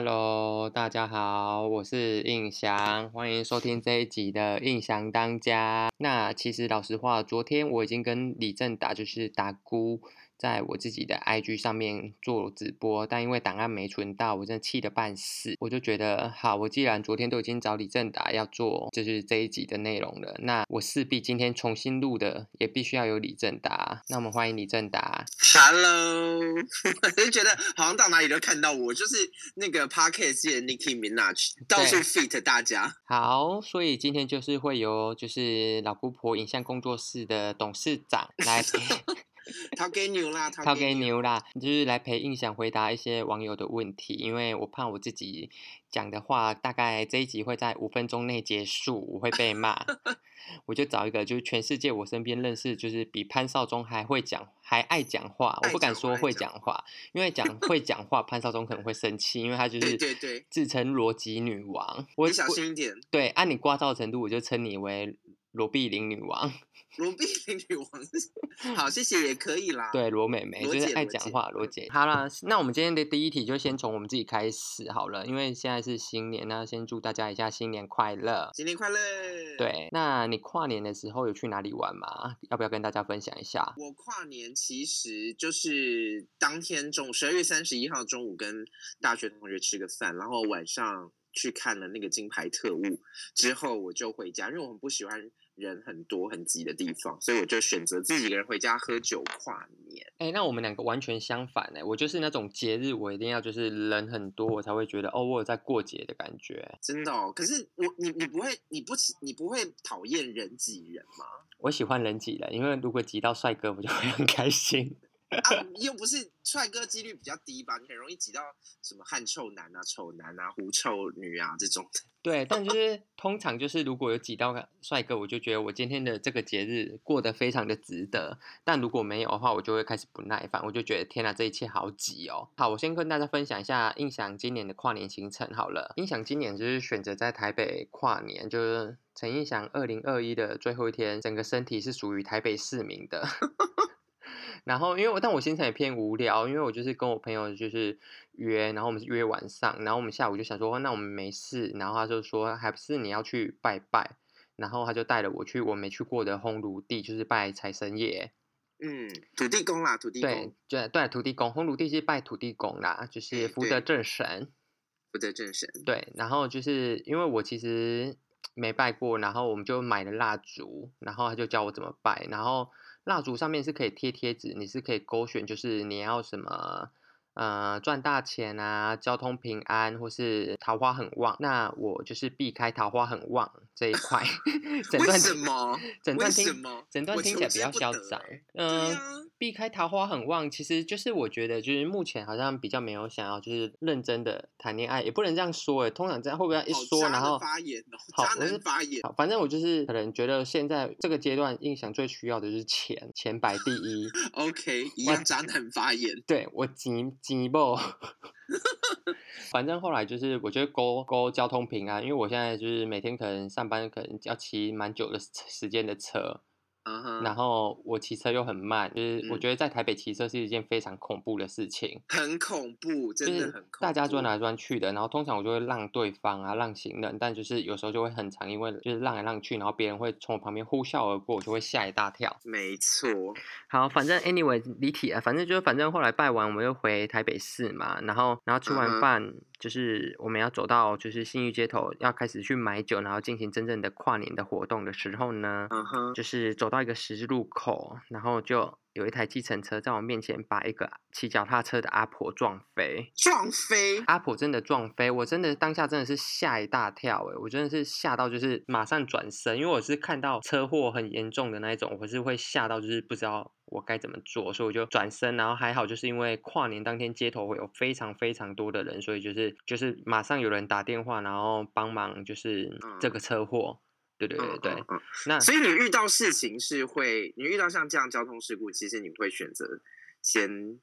Hello，大家好，我是印翔，欢迎收听这一集的印翔当家。那其实老实话，昨天我已经跟李正达就是打姑。在我自己的 IG 上面做直播，但因为档案没存到，我真的气得半死。我就觉得，好，我既然昨天都已经找李正达要做，就是这一集的内容了，那我势必今天重新录的也必须要有李正达。那我们欢迎李正达。Hello，我就觉得好像到哪里都看到我，就是那个 Parkes 界的 Nicki Minaj，到处 fit 大家。好，所以今天就是会由就是老姑婆影像工作室的董事长来。掏给牛啦，掏给牛啦，就是来陪印象回答一些网友的问题，因为我怕我自己讲的话，大概这一集会在五分钟内结束，我会被骂，我就找一个就是全世界我身边认识，就是比潘少忠还会讲，还爱讲话，我不敢说会讲话，因为讲 会讲话，潘少忠可能会生气，因为他就是自称逻辑女王，我小心一点，对，按你聒噪程度，我就称你为罗碧玲女王。罗碧玲女王，好，谢谢也可以啦。对，罗美美就是爱讲话，罗姐。好啦，那我们今天的第一题就先从我们自己开始好了，因为现在是新年，那先祝大家一下新年快乐，新年快乐。对，那你跨年的时候有去哪里玩吗？要不要跟大家分享一下？我跨年其实就是当天中午十二月三十一号中午跟大学同学吃个饭，然后晚上去看了那个金牌特务，之后我就回家，因为我很不喜欢。人很多很挤的地方，所以我就选择自己一个人回家喝酒跨年。哎、欸，那我们两个完全相反哎，我就是那种节日我一定要就是人很多，我才会觉得哦，我有在过节的感觉。真的哦，可是我你你不会你不你不会讨厌人挤人吗？我喜欢人挤人，因为如果挤到帅哥，我就会很开心。啊，又不是帅哥几率比较低吧？你很容易挤到什么汗臭男啊、丑男啊、狐臭女啊这种。对，但就是通常就是如果有挤到个帅哥，我就觉得我今天的这个节日过得非常的值得。但如果没有的话，我就会开始不耐烦，我就觉得天哪，这一切好挤哦。好，我先跟大家分享一下印象今年的跨年行程好了。印象今年就是选择在台北跨年，就是陈印象二零二一的最后一天，整个身体是属于台北市民的。然后，因为我但我行程也偏无聊，因为我就是跟我朋友就是约，然后我们是约晚上，然后我们下午就想说，那我们没事，然后他就说，还不是你要去拜拜，然后他就带了我去我没去过的烘炉地，就是拜财神爷，嗯，土地公啦，土地公，对，对，对，土地公，烘炉地是拜土地公啦，就是福德正神，福德正神，对，然后就是因为我其实没拜过，然后我们就买了蜡烛，然后他就教我怎么拜，然后。蜡烛上面是可以贴贴纸，你是可以勾选，就是你要什么，呃，赚大钱啊，交通平安，或是桃花很旺。那我就是避开桃花很旺这一块。整段为什么？整段听，整段听起来比较嚣张。嗯。呃避开桃花很旺，其实就是我觉得，就是目前好像比较没有想要就是认真的谈恋爱，也不能这样说诶。通常这样会不会一说，然后发言好，我是发言。好，反正我就是可能觉得现在这个阶段，印象最需要的就是钱，钱摆第一。OK，一样渣男发言。对我急鸡巴？反正后来就是我觉得沟沟交通平安，因为我现在就是每天可能上班可能要骑蛮久的时间的车。Uh. 然后我骑车又很慢，就是我觉得在台北骑车是一件非常恐怖的事情，很恐怖，真的很恐怖。大家转来转去的，然后通常我就会让对方啊，让行人，但就是有时候就会很长，因为就是让来让去，然后别人会从我旁边呼啸而过，我就会吓一大跳。没错，好，反正 anyway 离题啊，反正就是反正后来拜完，我们又回台北市嘛，然后然后吃完饭。Uh. 就是我们要走到就是信誉街头，要开始去买酒，然后进行真正的跨年的活动的时候呢，uh -huh. 就是走到一个十字路口，然后就有一台计程车在我面前把一个骑脚踏车的阿婆撞飞，撞飞，阿婆真的撞飞，我真的当下真的是吓一大跳，诶，我真的是吓到就是马上转身，因为我是看到车祸很严重的那一种，我是会吓到就是不知道。我该怎么做？所以我就转身，然后还好，就是因为跨年当天街头会有非常非常多的人，所以就是就是马上有人打电话，然后帮忙，就是这个车祸。嗯、对对对对，嗯嗯嗯、那所以你遇到事情是会，你遇到像这样交通事故，其实你会选择先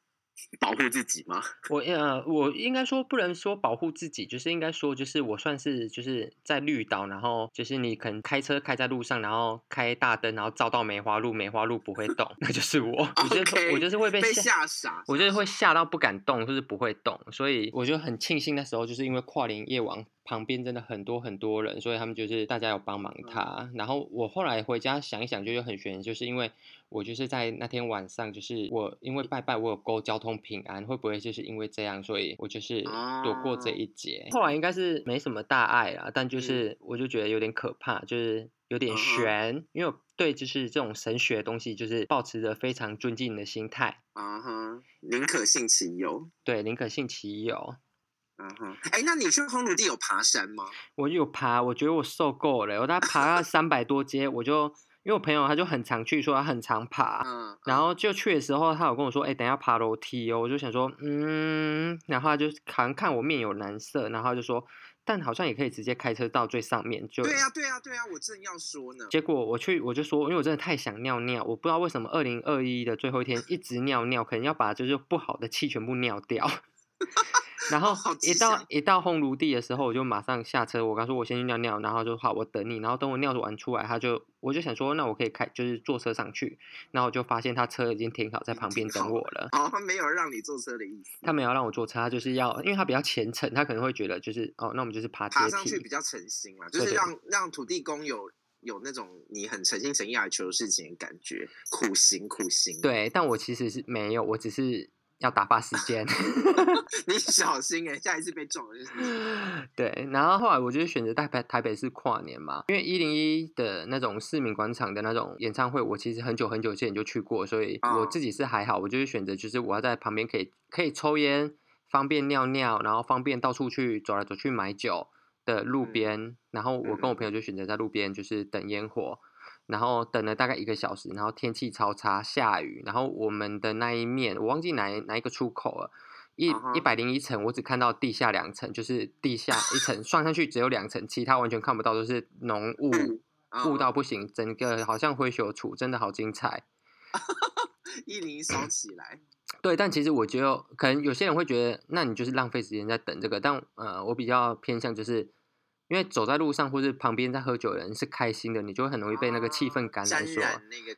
保护自己吗？我呃，我应该说不能说保护自己，就是应该说就是我算是就是在绿岛，然后就是你可能开车开在路上，然后开大灯，然后照到梅花鹿，梅花鹿不会动，那就是我。我就是我就是会被吓，被吓傻，我就是会吓到不敢动，就是不会动，所以我就很庆幸那时候就是因为跨年夜晚旁边真的很多很多人，所以他们就是大家有帮忙他。嗯、然后我后来回家想一想，就有很悬，就是因为。我就是在那天晚上，就是我因为拜拜，我有勾交通平安，会不会就是因为这样，所以我就是躲过这一劫？后来应该是没什么大碍啦，但就是我就觉得有点可怕，就是有点悬，因为我对就是这种神学的东西，就是保持着非常尊敬的心态。啊哈，宁可信其有。对，宁可信其有。嗯哼，哎，那你去烘炉地有爬山吗？我有爬，我觉得我受够了，我大概爬了 三百多阶，我就。因为我朋友他就很常去，说他很常爬，嗯嗯、然后就去的时候，他有跟我说，哎、欸，等一下爬楼梯哦，我就想说，嗯，然后他就好像看我面有难色，然后他就说，但好像也可以直接开车到最上面，就对呀、啊，对呀、啊，对呀、啊，我正要说呢。结果我去，我就说，因为我真的太想尿尿，我不知道为什么二零二一的最后一天一直尿尿，可能要把就是不好的气全部尿掉。然后一到一到烘炉地的时候，我就马上下车。我刚说，我先去尿尿，然后就好，我等你。然后等我尿完出来，他就我就想说，那我可以开，就是坐车上去。然后我就发现他车已经停好在旁边等我了。哦，他没有让你坐车的意思。他没有让我坐车，他就是要，因为他比较虔诚，他可能会觉得就是哦，那我们就是爬爬上去比较诚心嘛，就是让让土地公有有那种你很诚心诚意来求事情的感觉，苦行苦行。对，但我其实是没有，我只是。要打发时间，你小心哎、欸，下一次被撞了就是。对，然后后来我就选择在台台北市跨年嘛，因为一零一的那种市民广场的那种演唱会，我其实很久很久之前就去过，所以我自己是还好，我就是选择就是我要在旁边可以可以抽烟，方便尿尿，然后方便到处去走来走去买酒的路边，嗯、然后我跟我朋友就选择在路边就是等烟火。然后等了大概一个小时，然后天气超差，下雨。然后我们的那一面，我忘记哪哪一个出口了，一一百零一层，我只看到地下两层，就是地下一层，算上去只有两层，其他完全看不到，都是浓雾，雾到不行，整个好像灰熊处，真的好精彩。一零一烧起来。对，但其实我觉得，可能有些人会觉得，那你就是浪费时间在等这个，但呃，我比较偏向就是。因为走在路上或是旁边在喝酒的人是开心的，你就会很容易被那个气氛感染。说，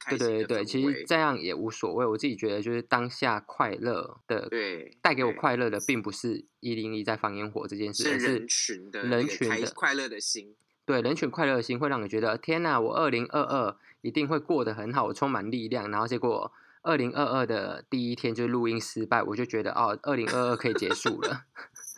对对对，其实这样也无所谓。我自己觉得，就是当下快乐的，对，带给我快乐的，并不是一零一在放烟火这件事，而是人群的人群的快乐的心。对，人群快乐的心会让你觉得，天哪，我二零二二一定会过得很好，我充满力量。然后结果二零二二的第一天就录音失败，我就觉得哦，二零二二可以结束了。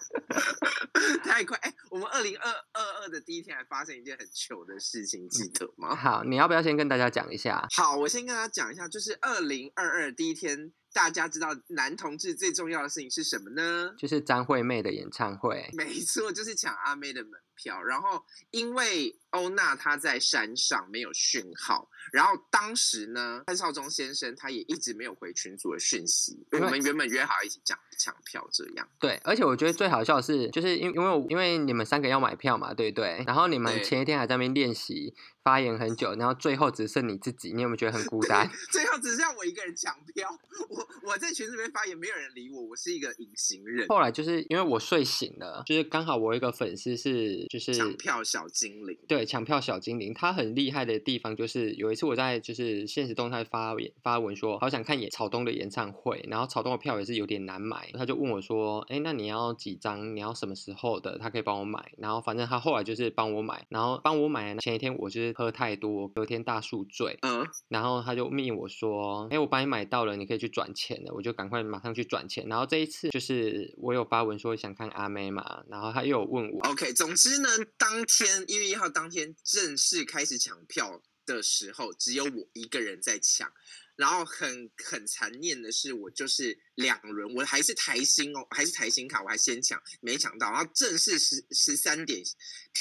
太快哎！我们二零二二二的第一天还发生一件很糗的事情，记得吗？好，你要不要先跟大家讲一下？好，我先跟大家讲一下，就是二零二二第一天，大家知道男同志最重要的事情是什么呢？就是张惠妹的演唱会。没错，就是抢阿妹的门票。然后因为欧娜她在山上没有讯号。然后当时呢，潘少忠先生他也一直没有回群组的讯息。我们原本约好一起讲抢票这样。对，而且我觉得最好笑的是，就是因因为因为你们三个要买票嘛，对不对？然后你们前一天还在那边练习发言很久，然后最后只剩你自己，你有没有觉得很孤单？最后只剩下我一个人抢票，我我在群里面发言，没有人理我，我是一个隐形人。后来就是因为我睡醒了，就是刚好我有一个粉丝是就是抢票小精灵，对，抢票小精灵，他很厉害的地方就是有一次我在就是现实动态发发文说好想看演草东的演唱会，然后草东的票也是有点难买，他就问我说，哎，那你要几张？你要什么时候的？他可以帮我买。然后反正他后来就是帮我买，然后帮我买。前一天我就是喝太多，隔天大宿醉，嗯，然后他就密我说，哎，我帮你买到了，你可以去转钱了。我就赶快马上去转钱。然后这一次就是我有发文说想看阿妹嘛，然后他又有问我。OK，总之呢，当天一月一号当天正式开始抢票的时候，只有我一个人在抢，然后很很残念的是，我就是。两轮，我还是台新哦，还是台新卡，我还先抢，没抢到。然后正式十十三点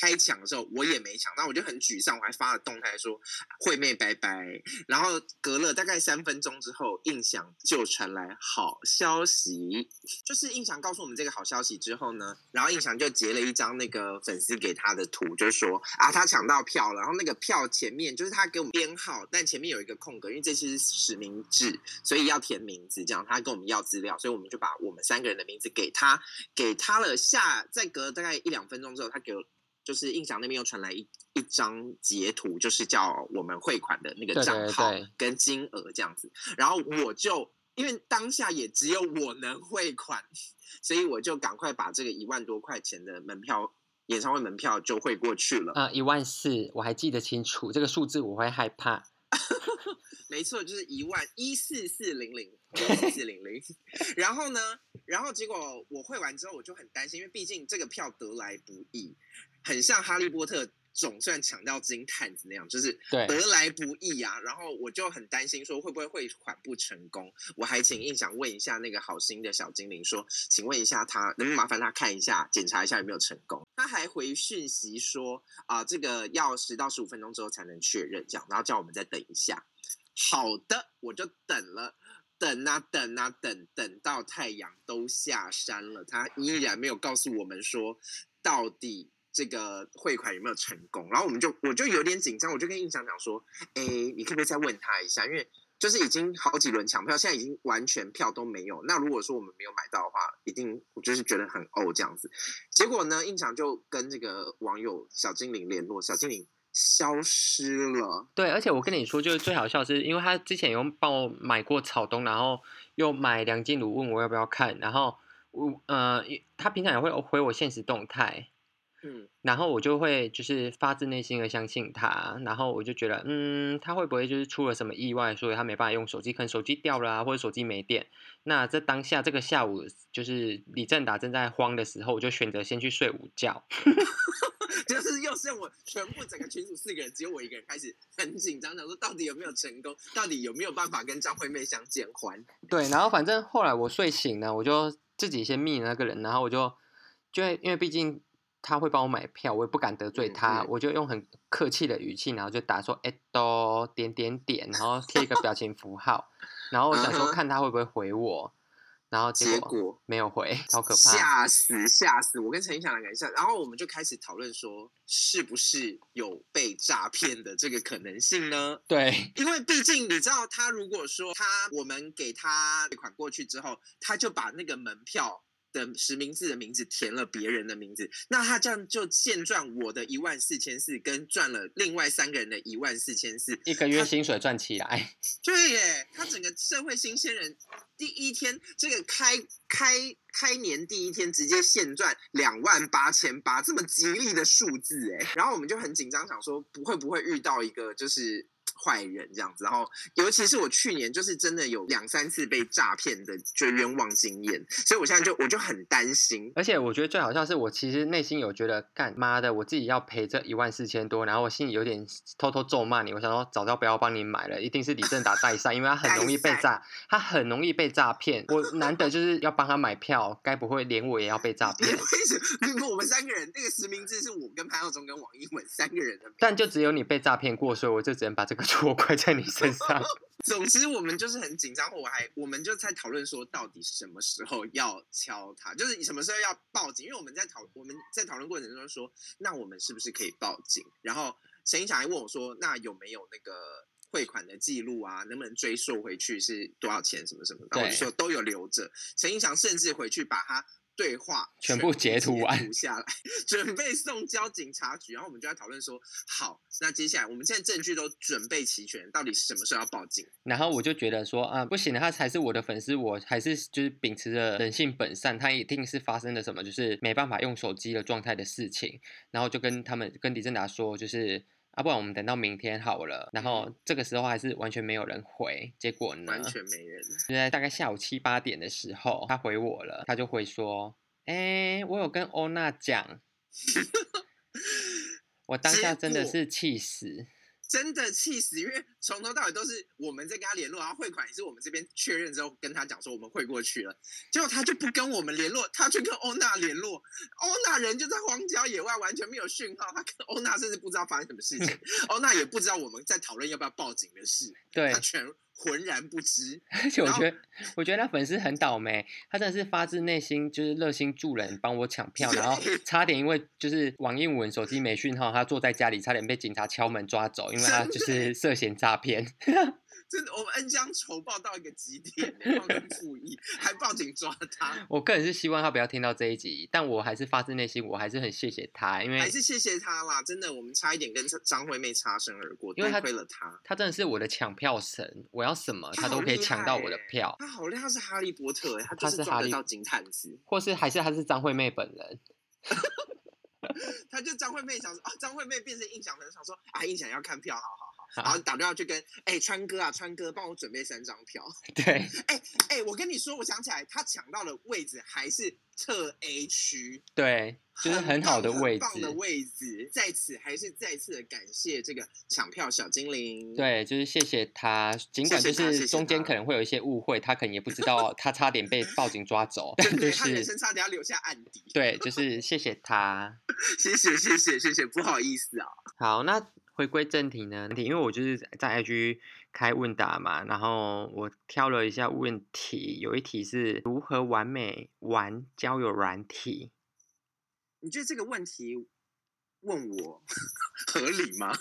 开抢的时候，我也没抢到，我就很沮丧，我还发了动态说惠妹拜拜。然后隔了大概三分钟之后，印象就传来好消息，就是印象告诉我们这个好消息之后呢，然后印象就截了一张那个粉丝给他的图，就说啊，他抢到票了。然后那个票前面就是他给我们编号，但前面有一个空格，因为这次是实名制，所以要填名字，这样他跟我们要资料，所以我们就把我们三个人的名字给他，给他了下。再隔了大概一两分钟之后，他给就是印象那边又传来一一张截图，就是叫我们汇款的那个账号跟金额这样子。然后我就因为当下也只有我能汇款，所以我就赶快把这个一万多块钱的门票。演唱会门票就汇过去了。啊，一万四，我还记得清楚，这个数字我会害怕。没错，就是一万一四四零零一四四零零。然后呢，然后结果我汇完之后，我就很担心，因为毕竟这个票得来不易，很像哈利波特。总算抢到金探子那样，就是得来不易啊。然后我就很担心，说会不会汇款不成功？我还请印象问一下那个好心的小精灵，说，请问一下他能不能麻烦他看一下，检查一下有没有成功？他还回讯息说啊、呃，这个要十到十五分钟之后才能确认，这样，然后叫我们再等一下。好的，我就等了，等啊等啊等，等到太阳都下山了，他依然没有告诉我们说到底。这个汇款有没有成功？然后我们就我就有点紧张，我就跟印象讲说：“哎，你可不可以再问他一下？因为就是已经好几轮抢票，现在已经完全票都没有。那如果说我们没有买到的话，一定我就是觉得很呕这样子。结果呢，印象就跟这个网友小精灵联络，小精灵消失了。对，而且我跟你说，就是最好笑是因为他之前有帮我买过草东，然后又买梁静茹，问我要不要看，然后我呃，他平常也会回我现实动态。”嗯，然后我就会就是发自内心的相信他，然后我就觉得，嗯，他会不会就是出了什么意外，所以他没办法用手机，可能手机掉了啊，或者手机没电。那在当下这个下午，就是李正达正在慌的时候，我就选择先去睡午觉。就是又是我全部整个群组四个人，只有我一个人开始很紧张，想说到底有没有成功，到底有没有办法跟张惠妹相见欢？对，然后反正后来我睡醒了，我就自己先密那个人，然后我就就因为毕竟。他会帮我买票，我也不敢得罪他，嗯嗯、我就用很客气的语气，然后就打说“哎都点点点”，然后贴一个表情符号，然后我想说看他会不会回我，然后结果没有回，超可怕，吓死吓死！我跟陈胤翔两个人吓，然后我们就开始讨论说，是不是有被诈骗的这个可能性呢？对，因为毕竟你知道，他如果说他我们给他汇款过去之后，他就把那个门票。的实名制的名字填了别人的名字，那他这样就现赚我的一万四千四，跟赚了另外三个人的一万四千四，一个月薪水赚起来。对耶，他整个社会新鲜人第一天，这个开开开年第一天直接现赚两万八千八，这么吉利的数字哎，然后我们就很紧张，想说不会不会遇到一个就是。坏人这样子，然后尤其是我去年就是真的有两三次被诈骗的就冤枉经验，所以我现在就我就很担心。而且我觉得最好笑是我其实内心有觉得干妈的，我自己要赔这一万四千多，然后我心里有点偷偷咒骂你，我想说早知道不要帮你买了，一定是李正达带 赛，因为他很容易被诈，他很容易被诈骗。我难得就是要帮他买票，该不会连我也要被诈骗？为什么？我们三个人那个实名制是我跟潘耀宗跟王一文三个人的，但就只有你被诈骗过，所以我就只能把这个。错怪在你身上。总之，我们就是很紧张，我还我们就在讨论说，到底什么时候要敲他，就是什么时候要报警。因为我们在讨我们在讨论过程中说，那我们是不是可以报警？然后陈英强还问我说，那有没有那个汇款的记录啊？能不能追溯回去是多少钱？什么什么的？然后我就说都有留着。陈英强甚至回去把他。对话全部截图完下来，准备送交警察局。然后我们就在讨论说，好，那接下来我们现在证据都准备齐全，到底什么时候要报警？然后我就觉得说，啊，不行，他才是我的粉丝，我还是就是秉持着人性本善，他一定是发生了什么，就是没办法用手机的状态的事情。然后就跟他们跟李正达说，就是。啊，不然我们等到明天好了。然后这个时候还是完全没有人回，结果呢？完全没人。就在大概下午七八点的时候，他回我了，他就会说：“哎，我有跟欧娜讲。”我当下真的是气死。真的气死，因为从头到尾都是我们在跟他联络，然后汇款也是我们这边确认之后跟他讲说我们汇过去了，结果他就不跟我们联络，他去跟欧娜联络，欧娜人就在荒郊野外，完全没有讯号，他跟欧娜甚至不知道发生什么事情，欧娜也不知道我们在讨论要不要报警的事，对，他全。浑然不知，而且我觉得，我觉得他粉丝很倒霉，他真的是发自内心就是热心助人，帮我抢票，然后差点因为就是王应文手机没讯号，他坐在家里差点被警察敲门抓走，因为他就是涉嫌诈骗。真的，我们恩将仇报到一个极点，忘恩负义，还报警抓他。我个人是希望他不要听到这一集，但我还是发自内心，我还是很谢谢他，因为还是谢谢他啦。真的，我们差一点跟张惠妹擦身而过，因为他亏了他。他真的是我的抢票神，我要什么他都可以抢到我的票。他好厉害，他是哈利波特，他就是抓得到金探子，或是还是他是张惠妹本人。他就张惠妹想说啊，张惠妹变成印象人，想说啊，印象要看票，好好。然后打电话去跟哎、欸、川哥啊，川哥帮我准备三张票。对，哎哎、欸，我跟你说，我想起来，他抢到的位置还是侧 A 区，对，就是很好的位置，很棒的位置。在此还是再次的感谢这个抢票小精灵。对，就是谢谢他，尽管就是中间可能会有一些误会，他，可能也不知道 他差点被报警抓走，对，就是他人生差点要留下案底。对，就是谢谢他，谢谢谢谢谢谢，不好意思啊。好，那。回归正题呢，因为我就是在 IG 开问答嘛，然后我挑了一下问题，有一题是如何完美玩交友软体？你觉得这个问题问我 合理吗？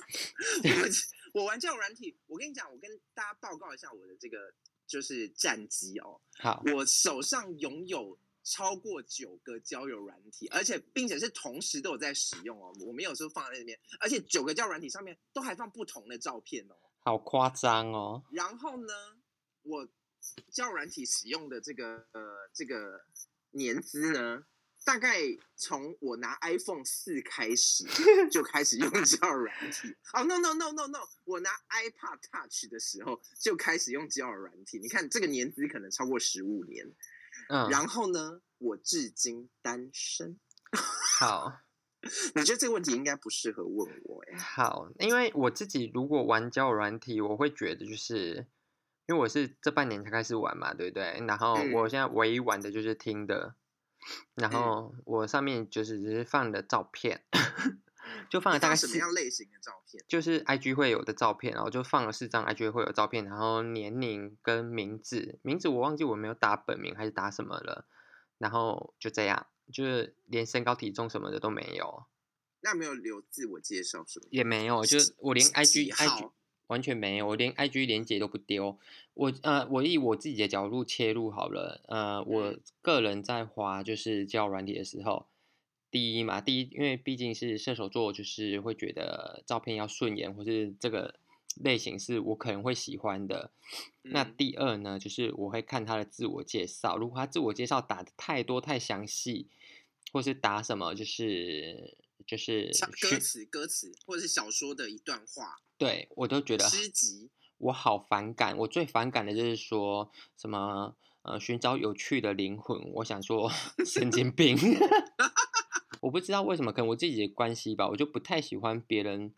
我 我玩交友软体，我跟你讲，我跟大家报告一下我的这个就是战绩哦。好，我手上拥有。超过九个交友软体，而且并且是同时都有在使用哦。我们有时候放在那边，而且九个交友软体上面都还放不同的照片哦。好夸张哦。然后呢，我交友软体使用的这个呃这个年资呢，大概从我拿 iPhone 四开始 就开始用交友软体。哦、oh, no no no no no，我拿 iPad Touch 的时候就开始用交友软体。你看这个年资可能超过十五年。嗯，然后呢，我至今单身。好，你觉得这个问题应该不适合问我哎。好，因为我自己如果玩交友软体，我会觉得就是，因为我是这半年才开始玩嘛，对不对？然后我现在唯一玩的就是听的，然后我上面就是只是放的照片。就放了大概什么样类型的照片？就是 IG 会有的照片，然后就放了四张 IG 会有照片，然后年龄跟名字，名字我忘记我没有打本名还是打什么了，然后就这样，就是连身高体重什么的都没有。那没有留自我介绍什么？也没有，就是我连 IG IG 完全没有，我连 IG 连接都不丢。我呃，我以我自己的角度切入好了，呃，我个人在滑就是交软体的时候。第一嘛，第一，因为毕竟是射手座，就是会觉得照片要顺眼，或是这个类型是我可能会喜欢的。嗯、那第二呢，就是我会看他的自我介绍，如果他自我介绍打的太多太详细，或是打什么就是就是歌词歌词，或者是小说的一段话，对我都觉得诗集，我好反感。我最反感的就是说什么呃寻找有趣的灵魂，我想说 神经病。我不知道为什么，可能我自己的关系吧，我就不太喜欢别人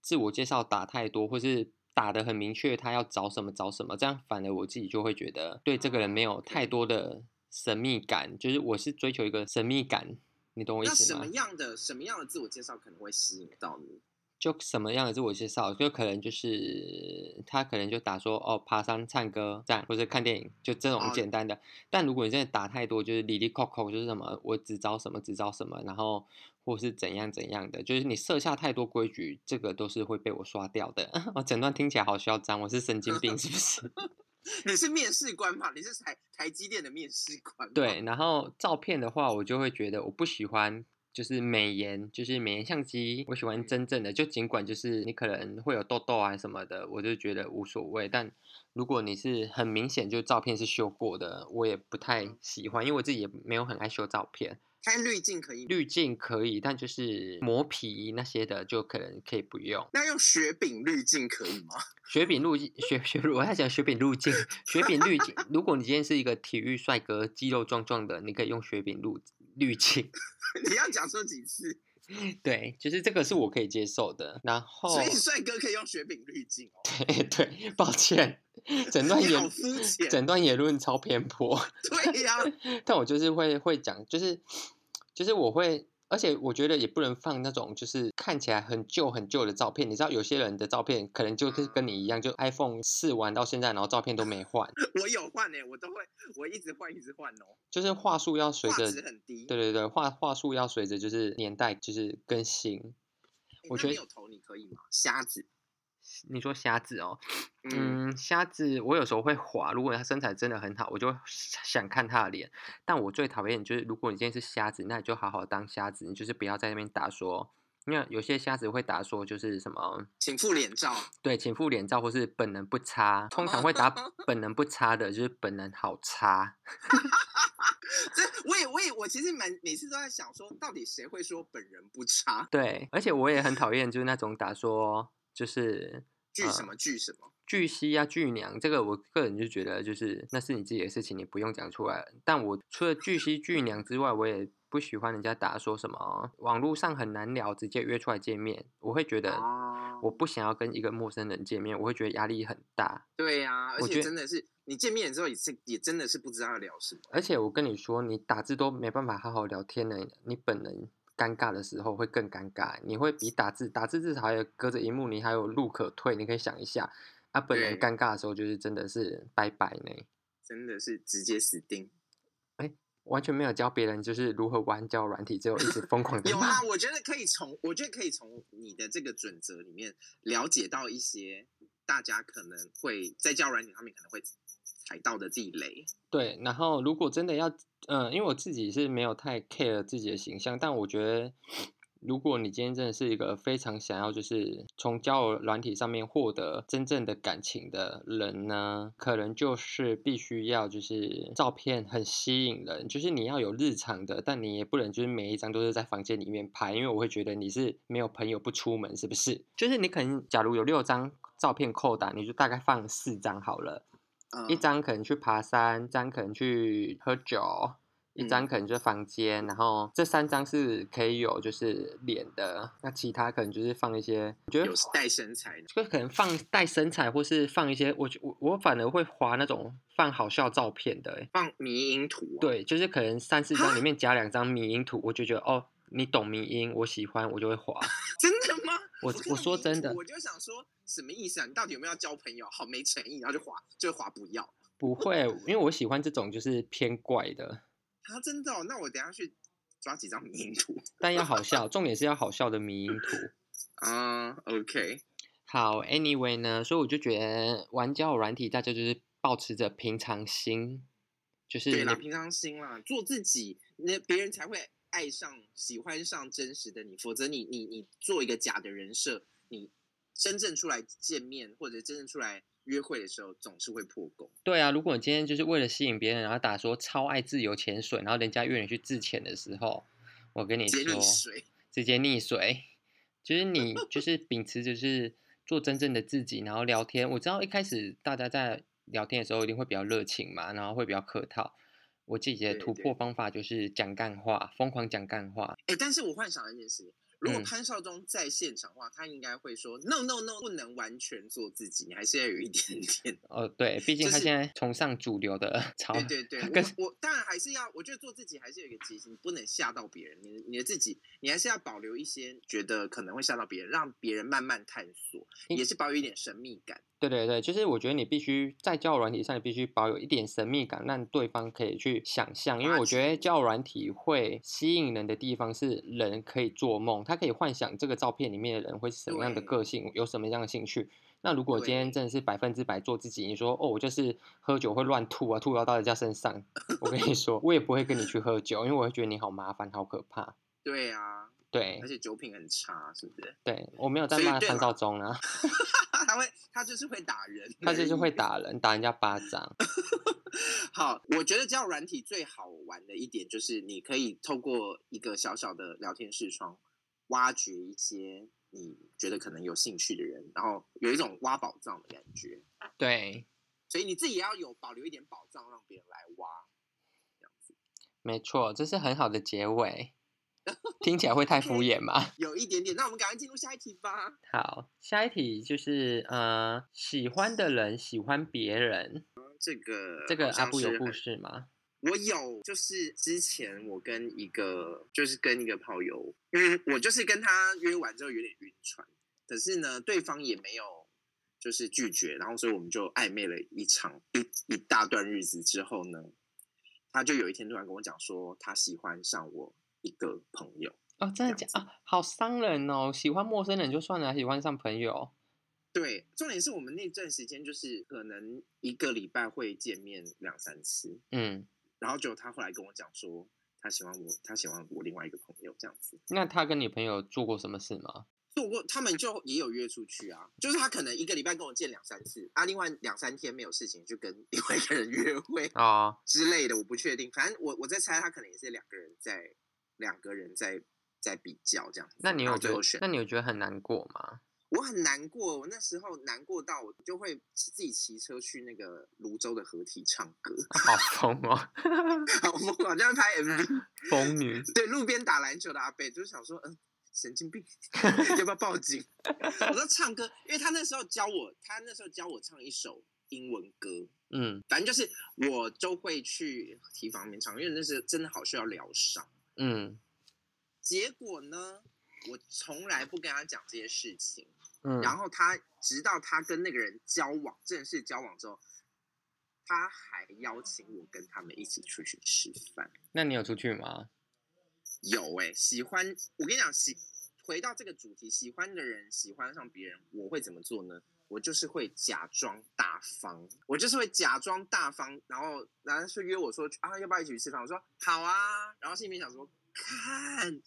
自我介绍打太多，或是打的很明确，他要找什么找什么，这样反而我自己就会觉得对这个人没有太多的神秘感，就是我是追求一个神秘感，你懂我意思吗？那什么样的什么样的自我介绍可能会吸引到你？就什么样的自我介绍，就可能就是他可能就打说哦，爬山、唱歌这样，或者看电影，就这种简单的。但如果你真的打太多，就是里里扣扣，就是什么我只招什么只招什么，然后或是怎样怎样的，就是你设下太多规矩，这个都是会被我刷掉的。我整段听起来好嚣张，我是神经病是不是？你是面试官嘛？你是台台积电的面试官。对，然后照片的话，我就会觉得我不喜欢。就是美颜，就是美颜相机，我喜欢真正的。就尽管就是你可能会有痘痘啊什么的，我就觉得无所谓。但如果你是很明显就照片是修过的，我也不太喜欢，因为我自己也没有很爱修照片。开滤镜可以，滤镜可以，但就是磨皮那些的就可能可以不用。那用雪饼滤镜可以吗？雪饼滤镜，雪雪，我在讲雪饼滤镜，雪饼滤镜。如果你今天是一个体育帅哥，肌肉壮壮的，你可以用雪饼滤滤镜。你要讲说几次？对，就是这个是我可以接受的。然后，所以帅哥可以用雪饼滤镜哦。对 对，抱歉，整段言整段言论超偏颇。对呀、啊，但我就是会会讲，就是就是我会。而且我觉得也不能放那种就是看起来很旧很旧的照片，你知道有些人的照片可能就是跟你一样，就 iPhone 四玩到现在，然后照片都没换。我有换呢、欸，我都会，我一直换一直换哦。就是话术要随着，很低。对对对，话话术要随着就是年代就是更新。欸、我觉得没有头你可以吗？瞎子。你说虾子哦，嗯，虾子我有时候会滑，如果他身材真的很好，我就想看他的脸。但我最讨厌就是，如果你今天是虾子，那你就好好当虾子，你就是不要在那边打说，因为有些虾子会打说就是什么，请附脸照，对，请附脸照或是本人不差，通常会打本人不差的，就是本人好差。这我也我也我其实蛮每次都在想说，到底谁会说本人不差？对，而且我也很讨厌就是那种打说。就是巨什么巨什么巨蜥啊巨娘，这个我个人就觉得就是那是你自己的事情，你不用讲出来。但我除了巨蜥巨娘之外，我也不喜欢人家打说什么网络上很难聊，直接约出来见面。我会觉得我不想要跟一个陌生人见面，我会觉得压力很大。对呀，而且真的是你见面之后也是也真的是不知道要聊什么。而且我跟你说，你打字都没办法好好聊天呢，你本人。尴尬的时候会更尴尬，你会比打字打字至少还有隔着荧幕，你还有路可退，你可以想一下。啊，本人尴尬的时候就是真的是拜拜呢，真的是直接死定。哎、欸，完全没有教别人就是如何玩交友软体，只有一直疯狂的。有啊，我觉得可以从我觉得可以从你的这个准则里面了解到一些大家可能会在交友软体上面可能会踩到的地雷。对，然后如果真的要。嗯，因为我自己是没有太 care 自己的形象，但我觉得，如果你今天真的是一个非常想要就是从交友软体上面获得真正的感情的人呢，可能就是必须要就是照片很吸引人，就是你要有日常的，但你也不能就是每一张都是在房间里面拍，因为我会觉得你是没有朋友不出门，是不是？就是你可能假如有六张照片扣打，你就大概放四张好了。一张可能去爬山，一张可能去喝酒，一张可能就房间，嗯、然后这三张是可以有就是脸的，那其他可能就是放一些，我觉得有带身材的，就可能放带身材，或是放一些，我我我反而会划那种放好笑照片的，放迷因图、哦，对，就是可能三四张里面夹两张迷因图，我就觉得哦。你懂迷因，我喜欢，我就会滑。真的吗？我我说真的，我就想说什么意思啊？你到底有没有要交朋友？好没诚意，然后就滑，就滑不要。不会，因为我喜欢这种就是偏怪的。啊，真的哦？那我等下去抓几张迷因图。但要好笑，重点是要好笑的迷因图。啊、uh,，OK。好，Anyway 呢，所以我就觉得玩交友软体，大家就是保持着平常心，就是对啦，平常心啦，做自己，那别人才会。爱上、喜欢上真实的你，否则你、你、你做一个假的人设，你真正出来见面或者真正出来约会的时候，总是会破功。对啊，如果你今天就是为了吸引别人，然后打说超爱自由潜水，然后人家约你去自潜的时候，我跟你说，直接溺水，直接溺水，就是你就是秉持就是做真正的自己，然后聊天。我知道一开始大家在聊天的时候一定会比较热情嘛，然后会比较客套。我自己的突破方法就是讲干话，疯狂讲干话。哎、欸，但是我幻想了一件事。如果潘少忠在现场的话，嗯、他应该会说：“No No No，不能完全做自己，你还是要有一点点。”哦，对，毕竟他现在崇尚主流的 潮。对对对，跟我我当然还是要，我觉得做自己还是有一个基心，不能吓到别人。你你的自己，你还是要保留一些觉得可能会吓到别人，让别人慢慢探索，也是保有一点神秘感。对对对，就是我觉得你必须在交友软体上，你必须保有一点神秘感，让对方可以去想象。因为我觉得交友软体会吸引人的地方是人可以做梦。他可以幻想这个照片里面的人会是什么样的个性，有什么样的兴趣。那如果今天真的是百分之百做自己，你说哦，我就是喝酒会乱吐啊，吐到到人家身上，我跟你说，我也不会跟你去喝酒，因为我会觉得你好麻烦，好可怕。对啊，对，而且酒品很差，是不是？对，我没有在骂三少中啊，他会，他就是会打人，他就是会 打人，打人家巴掌。好，我觉得交友软体最好玩的一点就是你可以透过一个小小的聊天视窗。挖掘一些你觉得可能有兴趣的人，然后有一种挖宝藏的感觉。对，所以你自己也要有保留一点宝藏，让别人来挖。这样子，没错，这是很好的结尾。听起来会太敷衍吗 有一点点。那我们赶快进入下一题吧。好，下一题就是呃，喜欢的人喜欢别人。这个这个阿布有故事吗？我有，就是之前我跟一个，就是跟一个炮友，约，我就是跟他约完之后有点晕船，可是呢，对方也没有就是拒绝，然后所以我们就暧昧了一场一一大段日子之后呢，他就有一天突然跟我讲说，他喜欢上我一个朋友。哦，真的假啊？好伤人哦！喜欢陌生人就算了，喜欢上朋友。对，重点是我们那段时间就是可能一个礼拜会见面两三次，嗯，然后就他后来跟我讲说，他喜欢我，他喜欢我另外一个朋友这样子。那他跟你朋友做过什么事吗？做过，他们就也有约出去啊，就是他可能一个礼拜跟我见两三次，啊，另外两三天没有事情就跟另外一个人约会啊之类的，我不确定，反正我我在猜他可能也是两个人在两个人在在比较这样子。那你有觉得选？那你有觉得很难过吗？我很难过，我那时候难过到我就会自己骑车去那个泸州的河堤唱歌，好疯哦，好疯啊！这样拍 MV，疯女，对，路边打篮球的阿伯就是想说，嗯。神经病，要不要报警？我说唱歌，因为他那时候教我，他那时候教我唱一首英文歌，嗯，反正就是我就会去提防面唱，因为那是真的好需要疗伤，嗯。结果呢，我从来不跟他讲这些事情，嗯，然后他直到他跟那个人交往，正式交往之后，他还邀请我跟他们一起出去吃饭。那你有出去吗？有哎、欸，喜欢我跟你讲，喜回到这个主题，喜欢的人喜欢上别人，我会怎么做呢？我就是会假装大方，我就是会假装大方，然后然后是约我说啊，要不要一起去吃饭？我说好啊，然后心里面想说，看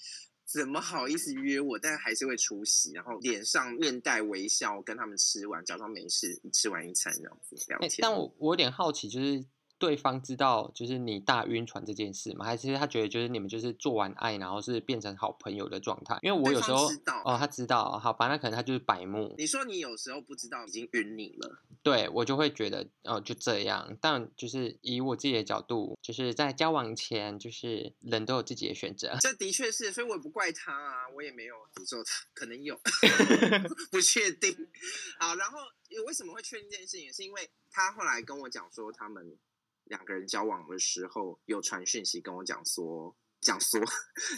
怎么好意思约我，但是还是会出席，然后脸上面带微笑跟他们吃完，假装没事，吃完一餐这样子聊天。欸、但我我有点好奇，就是。对方知道就是你大晕船这件事吗？还是他觉得就是你们就是做完爱，然后是变成好朋友的状态？因为我有时候哦，他知道，好吧，那可能他就是白目。你说你有时候不知道已经晕你了，对，我就会觉得哦，就这样。但就是以我自己的角度，就是在交往前，就是人都有自己的选择。这的确是，所以我也不怪他啊，我也没有诅咒他，可能有，不确定。好，然后为什么会确定这件事情，是因为他后来跟我讲说他们。两个人交往的时候，有传讯息跟我讲说，讲说，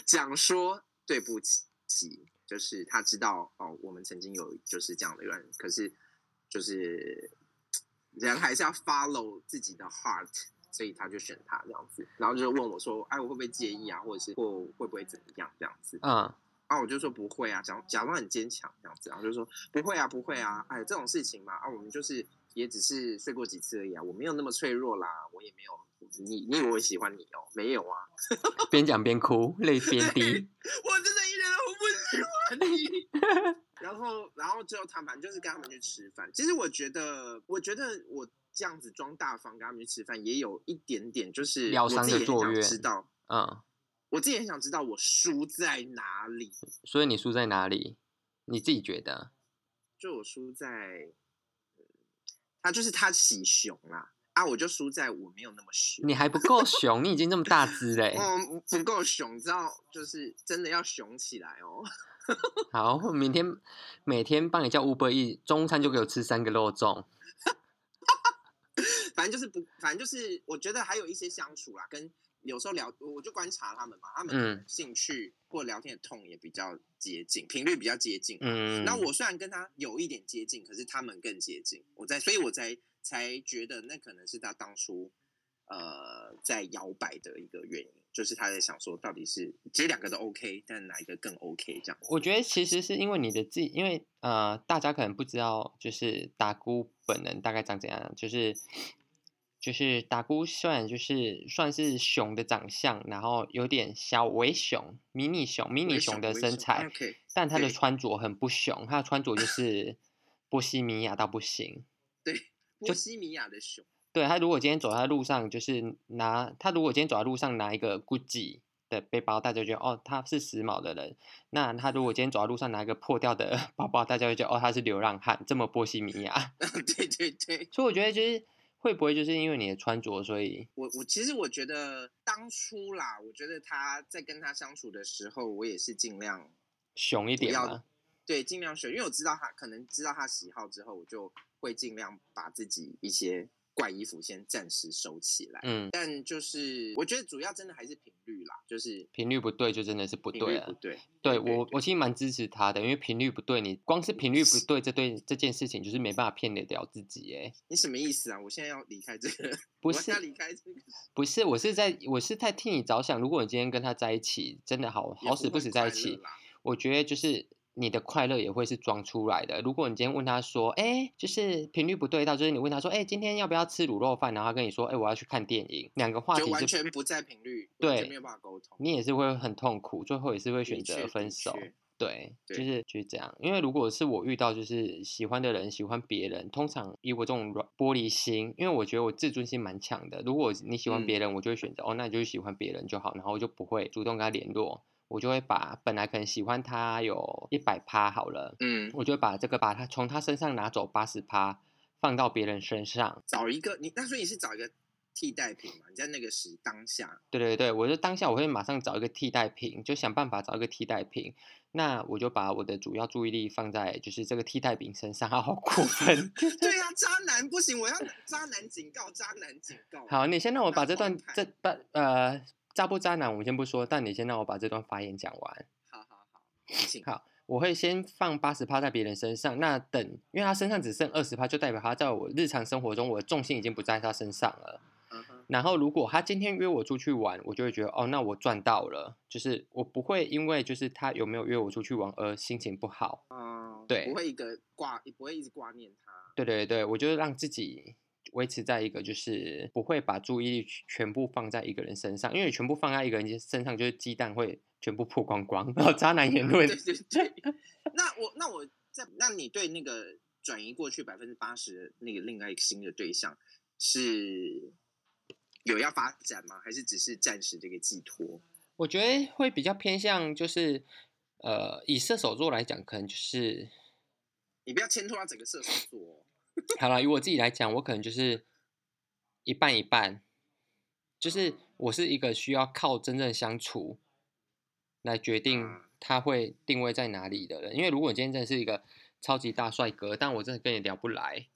讲说对不起，就是他知道哦，我们曾经有就是这样的人，可是就是人还是要 follow 自己的 heart，所以他就选他这样子，然后就问我说，哎，我会不会介意啊，或者是或会不会怎么样这样子？嗯，啊，我就说不会啊，假假装很坚强这样子，然后就说不会啊，不会啊，哎，这种事情嘛，啊，我们就是。也只是睡过几次而已啊，我没有那么脆弱啦，我也没有你，你以为我喜欢你哦？没有啊，边讲边哭，泪边滴。我真的一点都不喜欢你。然后，然后最后他们就是跟他们去吃饭。其实我觉得，我觉得我这样子装大方跟他们去吃饭，也有一点点就是疗伤的作用。知道，嗯，我自己很想知道我输在哪里。所以你输在哪里？你自己觉得？就我输在。他就是他喜熊啦，啊，我就输在我没有那么熊。你还不够熊，你已经这么大只嘞。嗯，不够熊，你知道，就是真的要熊起来哦。好，我明天每天帮你叫 Uber Eats，中餐就给我吃三个肉粽。反正就是不，反正就是，我觉得还有一些相处啦，跟。有时候聊，我就观察他们嘛，他们兴趣或聊天的 tone 也比较接近，频率比较接近。嗯，那我虽然跟他有一点接近，可是他们更接近。我在，所以我才才觉得那可能是他当初呃在摇摆的一个原因，就是他在想说，到底是其实两个都 OK，但哪一个更 OK 这样。我觉得其实是因为你的自己，因为呃大家可能不知道，就是达姑本人大概长怎样，就是。就是达姑，虽然就是算是熊的长相，然后有点小微熊、迷你熊、迷你熊的身材，但他的穿着很不熊，他的穿着就 是波西米亚到不行。对，波西米亚的熊。对，他如果今天走在路上，就是拿他如果今天走在路上拿一个 Gucci 的背包，大家就觉得哦他是时髦的人。那他如果今天走在路上拿一个破掉的 包包，大家就觉得哦他是流浪汉，这么波西米亚。对对对。所以我觉得就是。会不会就是因为你的穿着，所以我我其实我觉得当初啦，我觉得他在跟他相处的时候，我也是尽量熊一点嘛，对，尽量熊，因为我知道他可能知道他喜好之后，我就会尽量把自己一些。怪衣服先暂时收起来，嗯，但就是我觉得主要真的还是频率啦，就是频率不对就真的是不对了，不对，对，对我我其实蛮支持他的，因为频率不对，你光是频率不对，这对这件事情就是没办法骗得了自己，哎，你什么意思啊？我现在要离开这个，不是要离开这个，不是，我是在我是在替你着想，如果你今天跟他在一起，真的好好死不死在一起，我觉得就是。你的快乐也会是装出来的。如果你今天问他说，哎，就是频率不对到，就是你问他说，哎，今天要不要吃卤肉饭？然后他跟你说，哎，我要去看电影，两个话题就完全不在频率，对，没有办法沟通，你也是会很痛苦，最后也是会选择分手。对，就是就是这样。因为如果是我遇到就是喜欢的人喜欢别人，通常以我这种软玻璃心，因为我觉得我自尊心蛮强的。如果你喜欢别人，嗯、我就会选择哦，那你就喜欢别人就好，然后我就不会主动跟他联络。我就会把本来可能喜欢他有一百趴好了，嗯，我就会把这个把他从他身上拿走八十趴，放到别人身上，找一个你，那所以你是找一个替代品嘛？你在那个时当下，对对对，我就当下我会马上找一个替代品，就想办法找一个替代品。那我就把我的主要注意力放在就是这个替代品身上，好过分。对呀、啊，渣男不行，我要渣男警告，渣男警告。好，你先让我把这段这把呃。渣不渣男，我们先不说，但你先让我把这段发言讲完。好好好，请好，我会先放八十趴在别人身上，那等，因为他身上只剩二十趴，就代表他在我日常生活中，我的重心已经不在他身上了。然后如果他今天约我出去玩，我就会觉得，哦，那我赚到了，就是我不会因为就是他有没有约我出去玩而心情不好。嗯，对，不会一个挂，也不会一直挂念他。对对对，我就让自己。维持在一个就是不会把注意力全部放在一个人身上，因为全部放在一个人身上，就是鸡蛋会全部破光光。然后渣男言论。对对 对。那我那我在那你对那个转移过去百分之八十那个另外一个新的对象是有要发展吗？还是只是暂时这个寄托？我觉得会比较偏向就是呃，以射手座来讲，可能就是你不要牵拖到整个射手座。好了，以我自己来讲，我可能就是一半一半，就是我是一个需要靠真正相处来决定他会定位在哪里的人。因为如果你今天真的是一个超级大帅哥，但我真的跟你聊不来，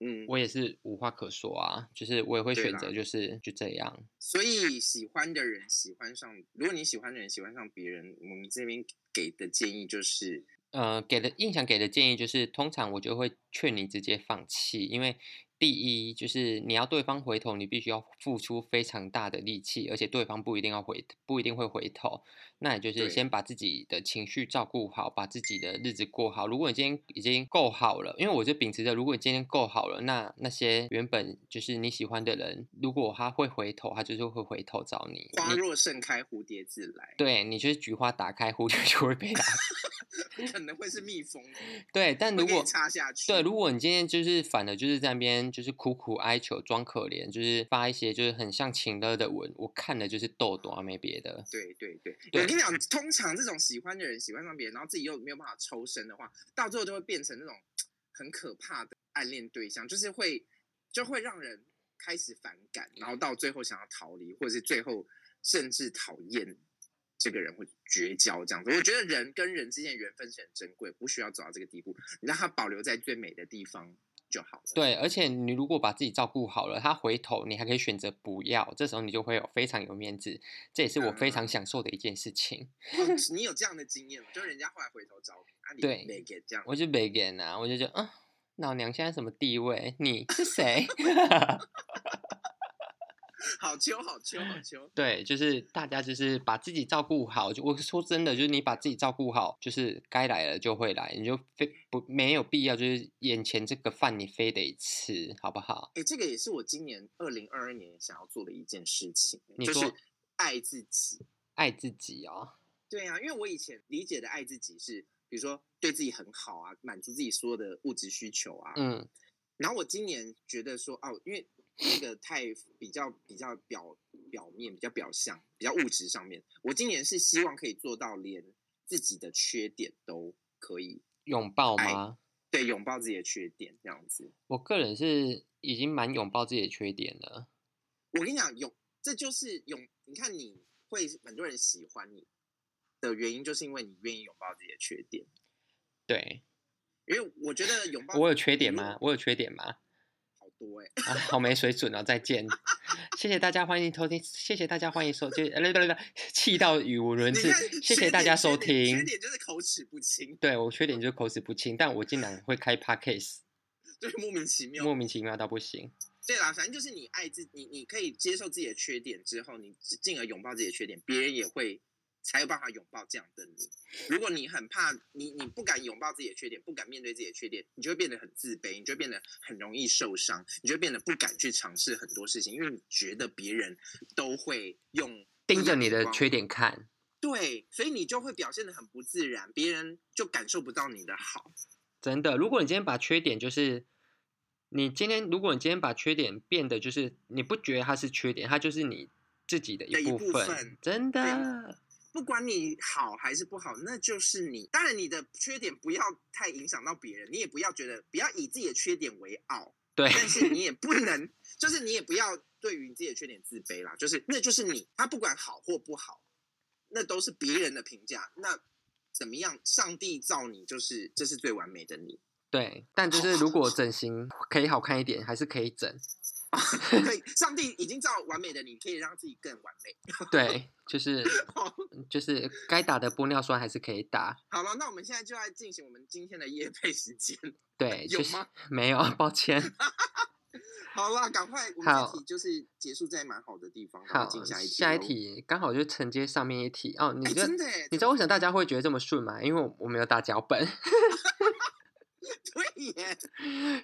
嗯，我也是无话可说啊。就是我也会选择，就是就这样。所以喜欢的人喜欢上，如果你喜欢的人喜欢上别人，我们这边给的建议就是。呃，给的印象给的建议就是，通常我就会劝你直接放弃，因为。第一就是你要对方回头，你必须要付出非常大的力气，而且对方不一定要回，不一定会回头。那也就是先把自己的情绪照顾好，把自己的日子过好。如果你今天已经够好了，因为我就秉持着，如果你今天够好了，那那些原本就是你喜欢的人，如果他会回头，他就是会回头找你。花若盛开，蝴蝶自来。对，你就是菊花打开，蝴蝶就会被打。可能会是蜜蜂。对，但如果插下去，对，如果你今天就是反的，就是在那边。就是苦苦哀求，装可怜，就是发一些就是很像情勒的文，我看的就是痘痘啊，没别的。对对对，对我跟你讲，通常这种喜欢的人喜欢上别人，然后自己又没有办法抽身的话，到最后就会变成那种很可怕的暗恋对象，就是会就会让人开始反感，然后到最后想要逃离，或者是最后甚至讨厌这个人，会绝交这样子。我觉得人跟人之间的缘分是很珍贵，不需要走到这个地步，你让他保留在最美的地方。就好了。对，而且你如果把自己照顾好了，他回头你还可以选择不要，这时候你就会有非常有面子，这也是我非常享受的一件事情。嗯、你有这样的经验吗？就人家后来回头找你，啊、你对，没给这样，我就没给啊，我就觉得，啊，老娘现在什么地位？你是谁？好秋，好秋，好秋。对，就是大家就是把自己照顾好。就我说真的，就是你把自己照顾好，就是该来了就会来，你就非不没有必要，就是眼前这个饭你非得吃，好不好？哎、欸，这个也是我今年二零二二年想要做的一件事情，就是爱自己，爱自己哦。对啊，因为我以前理解的爱自己是，比如说对自己很好啊，满足自己所有的物质需求啊。嗯。然后我今年觉得说，哦，因为。那个太比较比较表表面，比较表象，比较物质上面。我今年是希望可以做到连自己的缺点都可以拥抱吗？对，拥抱自己的缺点这样子。我个人是已经蛮拥抱自己的缺点了。我跟你讲，拥这就是拥。你看你会很多人喜欢你的原因，就是因为你愿意拥抱自己的缺点。对，因为我觉得拥抱我有缺点吗？我有缺点吗？对，啊，好没水准哦！再见，谢谢大家，欢迎收听，谢谢大家，欢迎收听，来来来，气到语无伦次，谢谢大家收听。缺点就是口齿不清，对我缺点就是口齿不清，但我竟然会开 podcast，就是莫名其妙，莫名其妙到不行。对啦，反正就是你爱自你，你可以接受自己的缺点之后，你进而拥抱自己的缺点，别人也会才有办法拥抱这样的你。如果你很怕，你你不敢拥抱自己的缺点，不敢面对自己的缺点，你就会变得很自卑，你就会变得很容易受伤，你就会变得不敢去尝试很多事情，因为你觉得别人都会用盯着你的缺点看。对，所以你就会表现的很不自然，别人就感受不到你的好。真的，如果你今天把缺点就是。你今天，如果你今天把缺点变得就是你不觉得它是缺点，它就是你自己的一部分，部分真的。不管你好还是不好，那就是你。当然，你的缺点不要太影响到别人，你也不要觉得不要以自己的缺点为傲。对。但是 你也不能，就是你也不要对于你自己的缺点自卑啦。就是那就是你，他不管好或不好，那都是别人的评价。那怎么样？上帝造你，就是这是最完美的你。对，但就是如果整形可以好看一点，还是可以整。可以，上帝已经造完美的你，可以让自己更完美。对，就是 就是该打的玻尿酸还是可以打。好了，那我们现在就来进行我们今天的夜配时间。对，有吗？没有，抱歉。好了，赶快，我们这题就是结束在蛮好的地方。好，进下一题。下一题刚好就承接上面一题哦。你觉得？欸、你知道为什么大家会觉得这么顺吗？因为我我没有打脚本。对耶，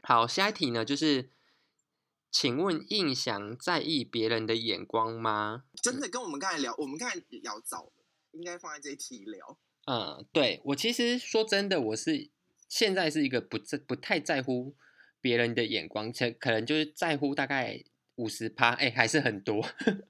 好，下一题呢，就是，请问印象在意别人的眼光吗？真的跟我们刚才聊，我们刚才聊早了，应该放在这一题聊。嗯，对，我其实说真的，我是现在是一个不在不太在乎别人的眼光，可可能就是在乎大概五十趴，哎，还是很多，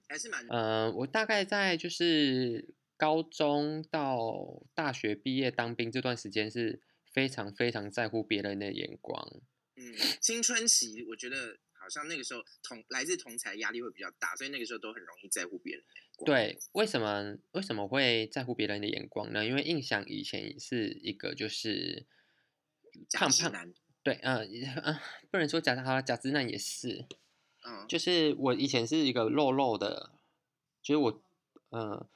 还是蛮 嗯，我大概在就是高中到大学毕业当兵这段时间是。非常非常在乎别人的眼光。嗯，青春期我觉得好像那个时候同来自同才压力会比较大，所以那个时候都很容易在乎别人。对，为什么为什么会在乎别人的眼光呢？因为印象以前是一个就是胖胖男，对，嗯、呃、嗯、呃，不能说假的，好了，假直男也是。嗯，就是我以前是一个肉肉的，就是我，嗯、呃。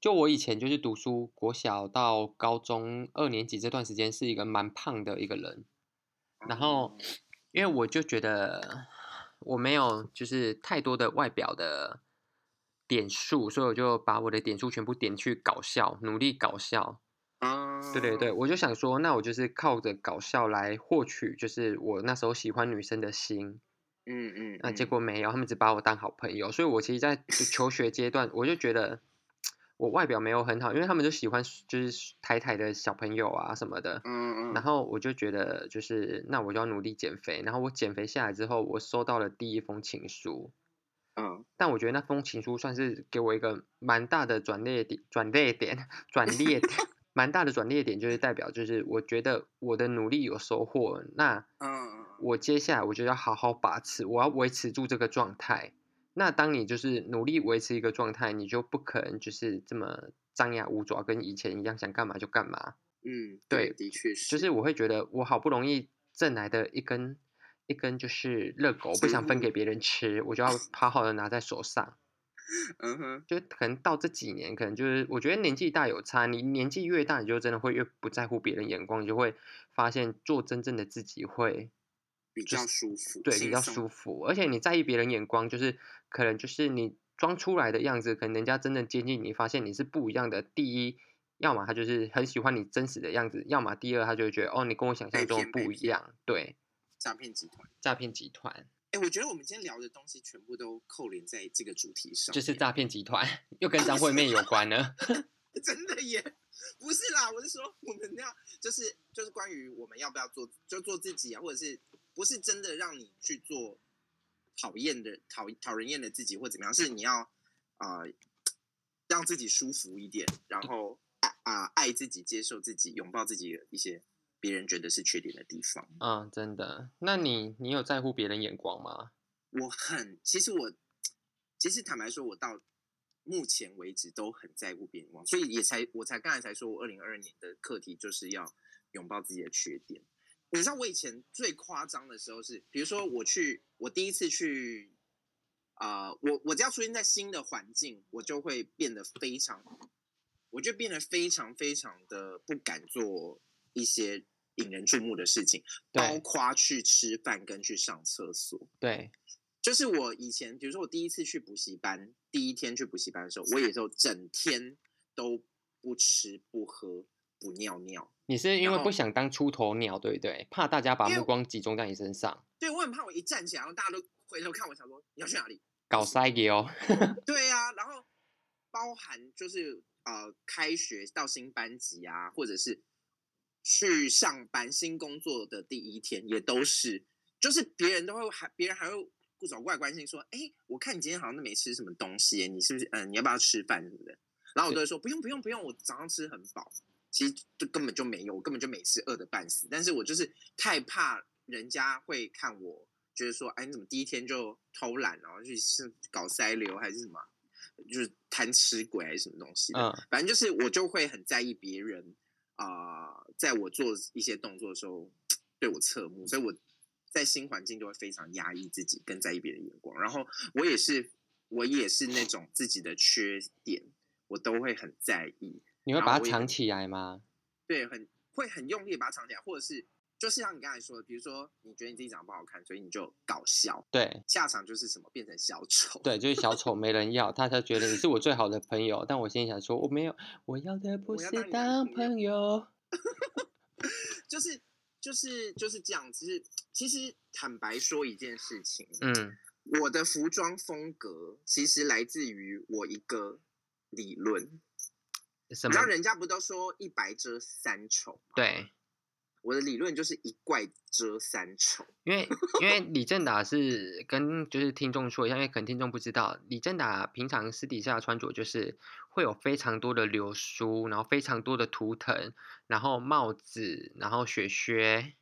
就我以前就是读书，国小到高中二年级这段时间是一个蛮胖的一个人，然后因为我就觉得我没有就是太多的外表的点数，所以我就把我的点数全部点去搞笑，努力搞笑。对对对，我就想说，那我就是靠着搞笑来获取，就是我那时候喜欢女生的心。嗯嗯，那结果没有，他们只把我当好朋友，所以我其实，在求学阶段，我就觉得。我外表没有很好，因为他们就喜欢就是台台的小朋友啊什么的，嗯嗯，然后我就觉得就是那我就要努力减肥，然后我减肥下来之后，我收到了第一封情书，嗯，但我觉得那封情书算是给我一个蛮大的转捩点，转捩点，转捩点，蛮大的转捩点，就是代表就是我觉得我的努力有收获，那嗯，我接下来我就要好好把持，我要维持住这个状态。那当你就是努力维持一个状态，你就不可能就是这么张牙舞爪，跟以前一样想干嘛就干嘛。嗯，对，的确是。就是我会觉得我好不容易挣来的一根一根就是热狗，不想分给别人吃，我就要 好好的拿在手上。嗯哼，就可能到这几年，可能就是我觉得年纪大有差。你年纪越大，你就真的会越不在乎别人眼光，你就会发现做真正的自己会。比较舒服，对，比较舒服。而且你在意别人眼光，就是可能就是你装出来的样子，可能人家真正接近你，发现你是不一样的。第一，要么他就是很喜欢你真实的样子，要么第二，他就会觉得哦，你跟我想象中不一样。对，诈骗集团，诈骗集团。哎，我觉得我们今天聊的东西全部都扣连在这个主题上，就是诈骗集团，又跟张惠妹有关呢。真的耶，不是啦，我是说我们要就是就是关于我们要不要做，就做自己啊，或者是。不是真的让你去做讨厌的、讨讨人厌的自己，或怎么样？是你要啊、呃，让自己舒服一点，然后啊、呃，爱自己、接受自己、拥抱自己的一些别人觉得是缺点的地方。嗯，真的。那你你有在乎别人眼光吗？我很，其实我其实坦白说，我到目前为止都很在乎别人眼光，所以也才我才刚才才说我二零二二年的课题就是要拥抱自己的缺点。你知道我以前最夸张的时候是，比如说我去，我第一次去，啊、呃，我我只要出现在新的环境，我就会变得非常，我就变得非常非常的不敢做一些引人注目的事情，包括去吃饭跟去上厕所。对，就是我以前，比如说我第一次去补习班，第一天去补习班的时候，我也就整天都不吃不喝不尿尿。你是因为不想当出头鸟，对不对？怕大家把目光集中在你身上。对，我很怕我一站起来，然后大家都回头看我，想说你要去哪里？搞塞给哦。对呀、啊，然后包含就是呃，开学到新班级啊，或者是去上班新工作的第一天，也都是，就是别人都会还别人还会不走过来关心说，哎，我看你今天好像都没吃什么东西，你是不是嗯，你要不要吃饭什么的？然后我都会说不用不用不用，我早上吃很饱。其实就根本就没有，我根本就每次饿的半死。但是我就是太怕人家会看我，觉得说，哎，你怎么第一天就偷懒，然后就是搞塞流还是什么，就是贪吃鬼还是什么东西的。嗯，反正就是我就会很在意别人啊，呃，在我做一些动作的时候 对我侧目，所以我在新环境就会非常压抑自己，更在意别人的眼光。然后我也是，我也是那种自己的缺点，我都会很在意。你会把它藏起来吗？对，很会很用力把它藏起来，或者是就是像你刚才说的，比如说你觉得你自己长得不好看，所以你就搞笑，对，下场就是什么变成小丑，对，就是小丑 没人要，他才觉得你是我最好的朋友，但我心里想说我没有，我要的不是当朋友，就是就是就是这样子。其实坦白说一件事情，嗯，我的服装风格其实来自于我一个理论。什么？然后人家不都说一白遮三丑吗？对，我的理论就是一怪遮三丑。因为因为李正达是跟就是听众说一下，因为可能听众不知道，李正达平常私底下的穿着就是会有非常多的流苏，然后非常多的图腾，然后帽子，然后雪靴，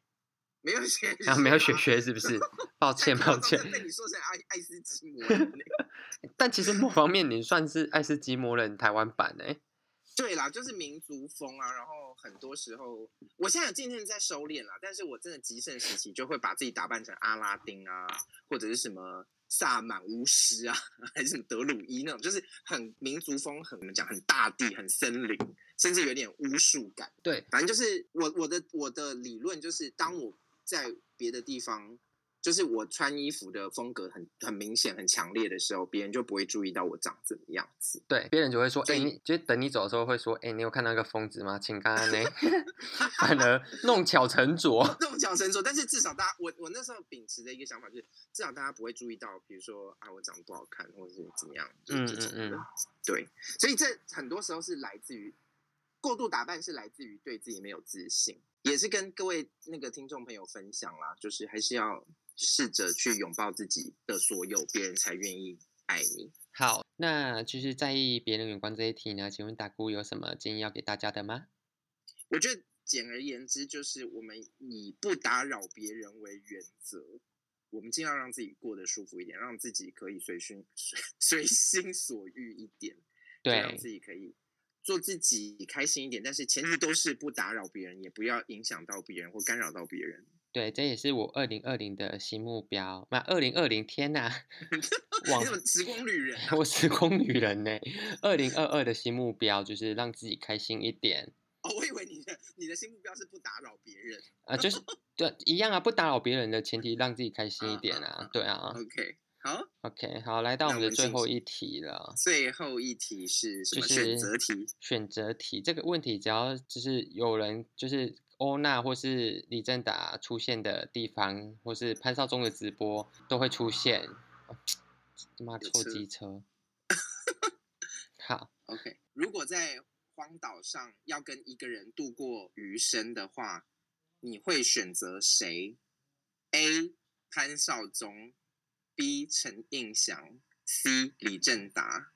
没有雪靴，然后没有雪靴是不是？抱歉 抱歉，被你说成爱爱斯基摩人。但其实某方面你算是爱斯基摩人台湾版哎。对啦，就是民族风啊，然后很多时候，我现在有渐渐在收敛啦，但是我真的极盛时期就会把自己打扮成阿拉丁啊，或者是什么萨满巫师啊，还是什么德鲁伊那种，就是很民族风，很怎么讲，很大地，很森林，甚至有点巫术感。对，反正就是我我的我的理论就是，当我在别的地方。就是我穿衣服的风格很很明显、很强烈的时候，别人就不会注意到我长怎么样子。对，别人就会说：“哎、欸，你就等你走的时候会说：‘哎、欸，你有看到一个疯子吗？’请刚刚 呢，反而弄巧成拙，弄巧成拙。但是至少大家，我我那时候秉持的一个想法就是，至少大家不会注意到，比如说啊，我长得不好看，或者是怎么样。嗯嗯嗯。对，所以这很多时候是来自于过度打扮，是来自于对自己没有自信，也是跟各位那个听众朋友分享啦，就是还是要。试着去拥抱自己的所有，别人才愿意爱你。好，那就是在意别人眼光这一题呢？请问大姑有什么建议要给大家的吗？我觉得简而言之，就是我们以不打扰别人为原则，我们尽量让自己过得舒服一点，让自己可以随心 随心所欲一点，对，让自己可以做自己开心一点。但是前提都是不打扰别人，也不要影响到别人或干扰到别人。对，这也是我二零二零的新目标。那二零二零天呐 往时光旅人、啊，我时光旅人呢？二零二二的新目标就是让自己开心一点。哦，我以为你的你的新目标是不打扰别人啊，就是对一样啊，不打扰别人的前提，让自己开心一点啊，啊对啊。OK，好，OK，好，来到我们的最后一题了。最后一题是什么？选择题。选择题这个问题，只要就是有人就是。欧娜或是李正达出现的地方，或是潘少忠的直播都会出现。他妈臭机车！好，OK。如果在荒岛上要跟一个人度过余生的话，你会选择谁？A. 潘少忠，B. 陈映祥，C. 李正达。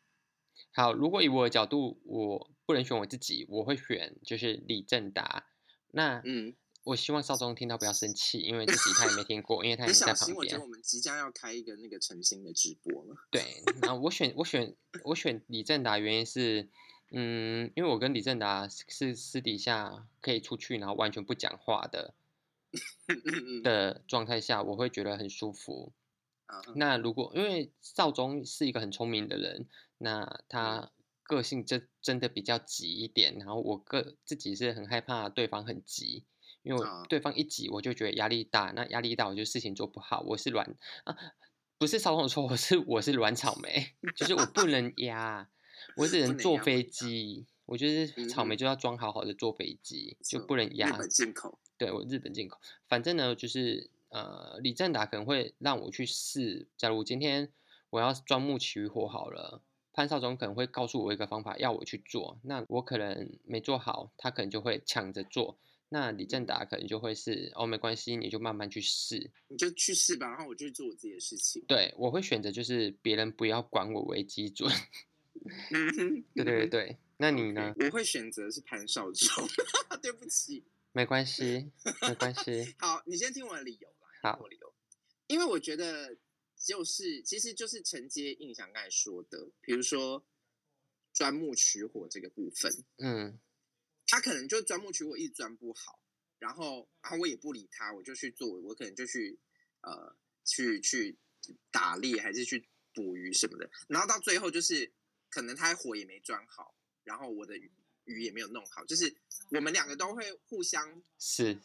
好，如果以我的角度，我不能选我自己，我会选就是李正达。那嗯，我希望少宗听到不要生气，因为自己他也没听过，因为他也没在旁边。我觉得我们即将要开一个那个诚心的直播了。对，然后我选我选我选李正达，原因是，嗯，因为我跟李正达是私底下可以出去，然后完全不讲话的 的状态下，我会觉得很舒服。那如果因为少宗是一个很聪明的人，那他。个性真真的比较急一点，然后我个自己是很害怕对方很急，因为我对方一急我就觉得压力大，那压力大我就事情做不好。我是软啊，不是少总说我是我是软草莓，就是我不能压，我只能坐飞机，我觉得草莓就要装好好的坐飞机，嗯、就不能压。日本进口。对，我日本进口。反正呢，就是呃，李正达可能会让我去试。假如今天我要钻木取火好了，潘少总可能会告诉我一个方法要我去做，那我可能没做好，他可能就会抢着做。那李正达可能就会是哦，没关系，你就慢慢去试，你就去试吧，然后我就做我自己的事情。对，我会选择就是别人不要管我为基准。对对对对，那你呢我会选择是潘少忠。对不起，没关系，没关系。好，你先听我的理由吧。好，我理由，因为我觉得就是，其实就是承接印象刚才说的，比如说钻木取火这个部分，嗯。他可能就钻木取火，一直钻不好，然后，然后我也不理他，我就去做，我可能就去，呃，去去打猎，还是去捕鱼什么的，然后到最后就是，可能他火也没钻好，然后我的鱼鱼也没有弄好，就是我们两个都会互相是。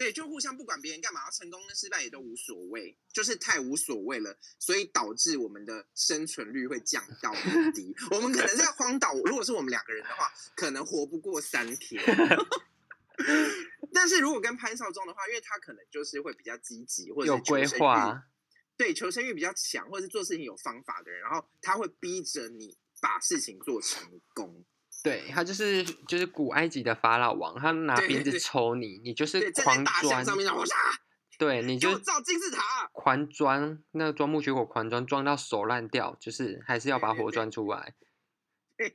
对，就互相不管别人干嘛，成功跟失败也都无所谓，就是太无所谓了，所以导致我们的生存率会降到很低。我们可能在荒岛，如果是我们两个人的话，可能活不过三天。但是如果跟潘少忠的话，因为他可能就是会比较积极，或者有规划，对，求生欲比较强，或者是做事情有方法的人，然后他会逼着你把事情做成功。对，他就是就是古埃及的法老王，他拿鞭子抽你，对对对，你就是狂钻上面，对，你就造金字塔，狂钻那个钻木取火，狂钻钻到手烂掉，就是还是要把火钻出来。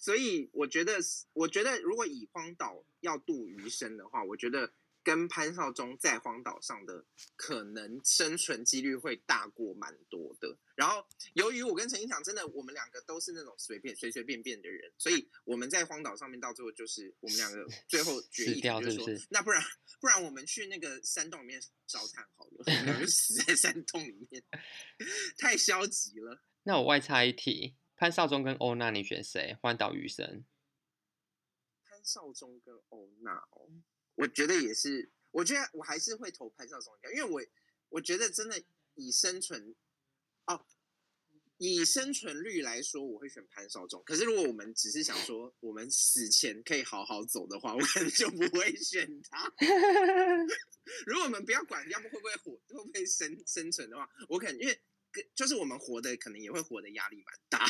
所以我觉得，我觉得如果以荒岛要度余生的话，我觉得。跟潘少忠在荒岛上的可能生存几率会大过蛮多的。然后，由于我跟陈英强真的，我们两个都是那种随便随随便便的人，所以我们在荒岛上面到最后就是我们两个最后决议就是说，那不然不然我们去那个山洞里面烧炭好了，死在山洞里面，太消极了。那我外插一题，潘少忠跟欧娜，你选谁？荒岛余生。潘少忠跟欧娜哦。我觉得也是，我觉得我还是会投潘少忠一票，因为我我觉得真的以生存哦，以生存率来说，我会选潘少忠。可是如果我们只是想说我们死前可以好好走的话，我可能就不会选他。如果我们不要管要不会不会活，会不会生生存的话，我可能因为就是我们活的可能也会活的压力蛮大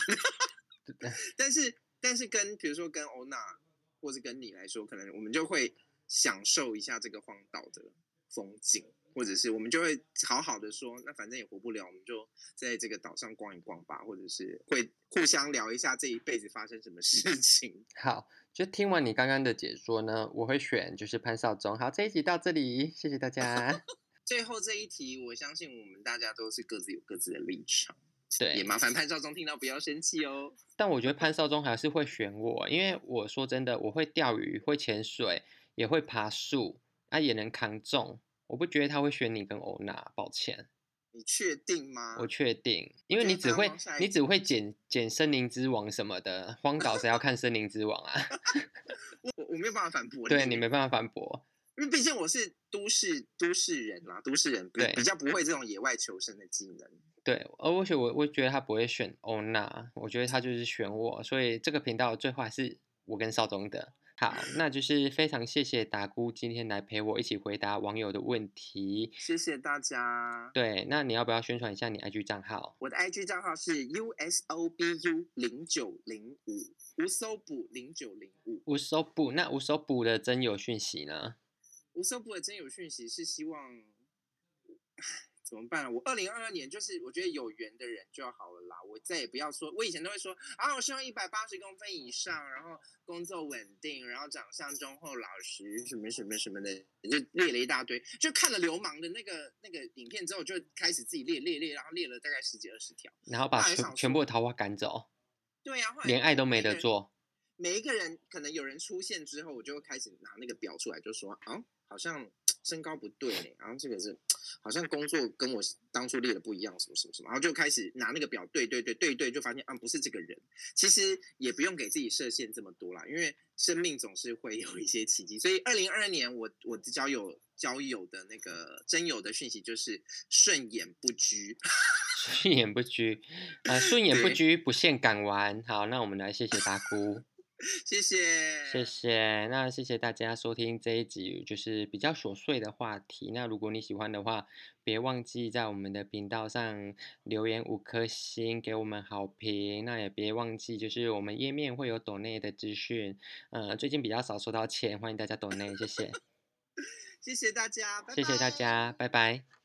的。但是但是跟比如说跟欧娜或是跟你来说，可能我们就会。享受一下这个荒岛的风景，或者是我们就会好好的说，那反正也活不了，我们就在这个岛上逛一逛吧，或者是会互相聊一下这一辈子发生什么事情。好，就听完你刚刚的解说呢，我会选就是潘少忠。好，这一集到这里，谢谢大家。最后这一题，我相信我们大家都是各自有各自的立场，对，也麻烦潘少忠听到不要生气哦。但我觉得潘少忠还是会选我，因为我说真的，我会钓鱼，会潜水。也会爬树，啊，也能扛重。我不觉得他会选你跟欧娜，抱歉。你确定吗？我确定，因为你只会你只会捡捡森林之王什么的，荒岛谁要看森林之王啊？我我没有办法反驳。对，你没办法反驳，因为毕竟我是都市都市人啦，都市人比比较不会这种野外求生的技能。对，而且我我觉得他不会选欧娜，我觉得他就是选我，所以这个频道最后还是我跟邵宗的。好，那就是非常谢谢达姑今天来陪我一起回答网友的问题。谢谢大家。对，那你要不要宣传一下你 IG 账号？我的 IG 账号是 usobu 零九零五，无搜补零九零五。无搜补，那无搜补的真有讯息呢？无搜补的真有讯息是希望。怎么办啊？我二零二二年就是我觉得有缘的人就好了啦。我再也不要说，我以前都会说啊，我希望一百八十公分以上，然后工作稳定，然后长相忠厚老实，什么什么什么的，就列了一大堆。就看了流氓的那个那个影片之后，就开始自己列列列，然后列了大概十几二十条，然后把全全部的桃花赶走。对呀、啊，连爱都没得做。每一个人可能有人出现之后，我就会开始拿那个表出来，就说啊，好像。身高不对嘞，然后这个是好像工作跟我当初列的不一样，什么什么什么，然后就开始拿那个表对对对对对，就发现啊，不是这个人。其实也不用给自己设限这么多啦，因为生命总是会有一些奇迹。所以二零二二年我我的交友交友的那个真友的讯息就是顺眼不拘，顺眼不拘啊，顺眼不拘不限港湾。好，那我们来谢谢达菇。谢谢，谢谢。那谢谢大家收听这一集，就是比较琐碎的话题。那如果你喜欢的话，别忘记在我们的频道上留言五颗星，给我们好评。那也别忘记，就是我们页面会有抖内的资讯。呃，最近比较少收到钱，欢迎大家抖内，谢谢。谢谢大家，拜拜。谢谢大家，拜拜。